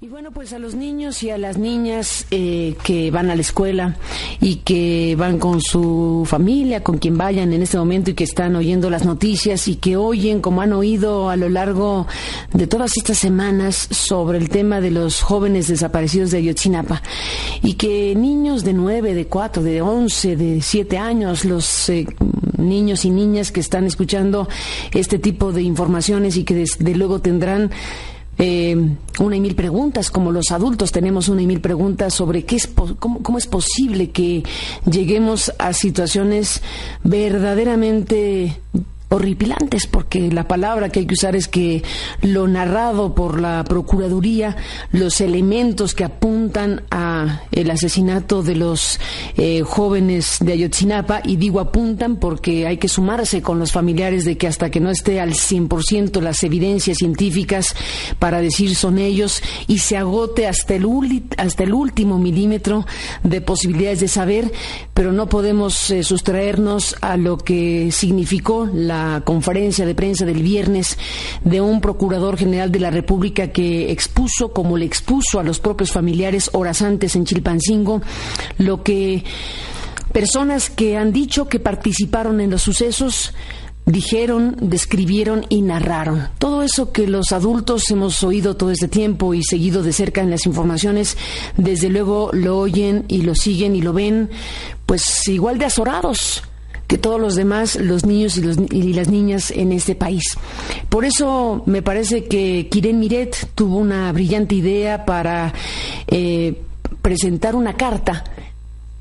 Y bueno, pues a los niños y a las niñas eh, que van a la escuela y que van con su familia, con quien vayan en este momento y que están oyendo las noticias y que oyen, como han oído a lo largo de todas estas semanas, sobre el tema de los jóvenes desaparecidos de Ayotzinapa. Y que niños de nueve, de cuatro, de once, de siete años, los eh, niños y niñas que están escuchando este tipo de informaciones y que desde luego tendrán eh, una y mil preguntas, como los adultos tenemos una y mil preguntas sobre qué es, cómo, cómo es posible que lleguemos a situaciones verdaderamente horripilantes, porque la palabra que hay que usar es que lo narrado por la Procuraduría, los elementos que apuntan a el asesinato de los eh, jóvenes de Ayotzinapa, y digo apuntan porque hay que sumarse con los familiares de que hasta que no esté al 100% las evidencias científicas para decir son ellos, y se agote hasta el, hasta el último milímetro de posibilidades de saber, pero no podemos eh, sustraernos a lo que significó la conferencia de prensa del viernes de un procurador general de la República que expuso, como le expuso a los propios familiares horas antes en Chilpancingo, lo que personas que han dicho que participaron en los sucesos dijeron, describieron y narraron. Todo eso que los adultos hemos oído todo este tiempo y seguido de cerca en las informaciones, desde luego lo oyen y lo siguen y lo ven, pues igual de azorados que todos los demás, los niños y, las niñas en este país. Por eso me parece que Kiren Miret tuvo una brillante idea para eh, presentar una carta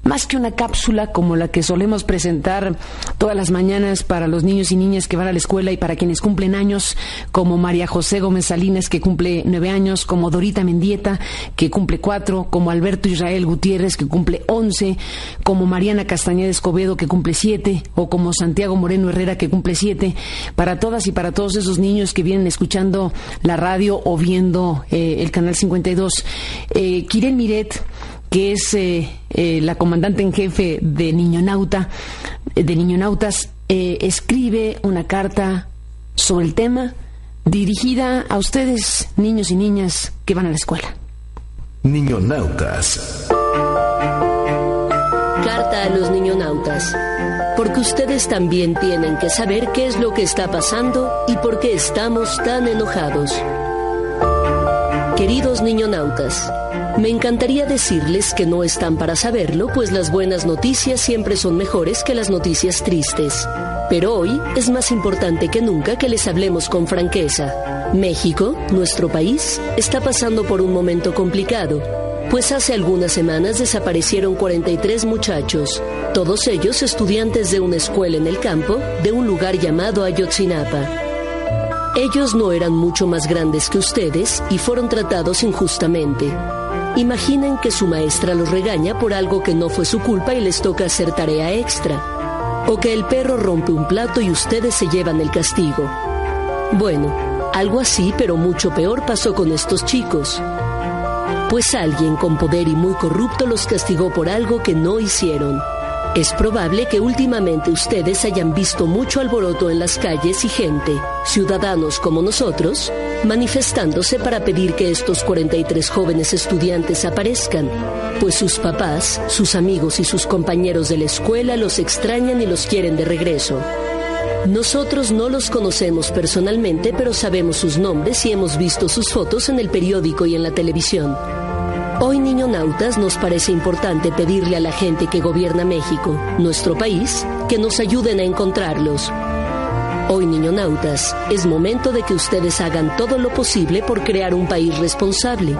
más que una cápsula como la que solemos presentar todas las mañanas para los niños y niñas que van a la escuela y para quienes cumplen años, como María José Gómez Salinas, que cumple nueve años, como Dorita Mendieta, que cumple cuatro, como Alberto Israel Gutiérrez, que cumple once, como Mariana Castañeda Escobedo, que cumple siete, o como Santiago Moreno Herrera, que cumple siete, para todas y para todos esos niños que vienen escuchando la radio o viendo eh, el canal 52. Eh, Miret que es eh, eh, la comandante en jefe de Niñonauta, de Niñonautas, eh, escribe una carta sobre el tema dirigida a ustedes, niños y niñas que van a la escuela. Niñonautas. Carta a los niñonautas. Porque ustedes también tienen que saber qué es lo que está pasando y por qué estamos tan enojados. Queridos niñonautas, me encantaría decirles que no están para saberlo, pues las buenas noticias siempre son mejores que las noticias tristes. Pero hoy es más importante que nunca que les hablemos con franqueza. México, nuestro país, está pasando por un momento complicado, pues hace algunas semanas desaparecieron 43 muchachos, todos ellos estudiantes de una escuela en el campo de un lugar llamado Ayotzinapa. Ellos no eran mucho más grandes que ustedes y fueron tratados injustamente. Imaginen que su maestra los regaña por algo que no fue su culpa y les toca hacer tarea extra. O que el perro rompe un plato y ustedes se llevan el castigo. Bueno, algo así, pero mucho peor pasó con estos chicos. Pues alguien con poder y muy corrupto los castigó por algo que no hicieron. Es probable que últimamente ustedes hayan visto mucho alboroto en las calles y gente, ciudadanos como nosotros, manifestándose para pedir que estos 43 jóvenes estudiantes aparezcan, pues sus papás, sus amigos y sus compañeros de la escuela los extrañan y los quieren de regreso. Nosotros no los conocemos personalmente, pero sabemos sus nombres y hemos visto sus fotos en el periódico y en la televisión. Hoy, niñonautas, nos parece importante pedirle a la gente que gobierna México, nuestro país, que nos ayuden a encontrarlos. Hoy, niñonautas, es momento de que ustedes hagan todo lo posible por crear un país responsable,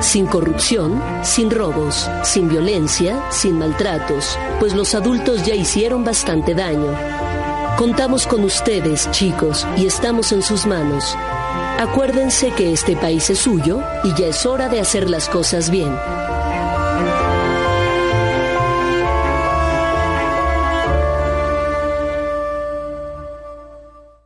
sin corrupción, sin robos, sin violencia, sin maltratos, pues los adultos ya hicieron bastante daño. Contamos con ustedes, chicos, y estamos en sus manos. Acuérdense que este país es suyo y ya es hora de hacer las cosas bien.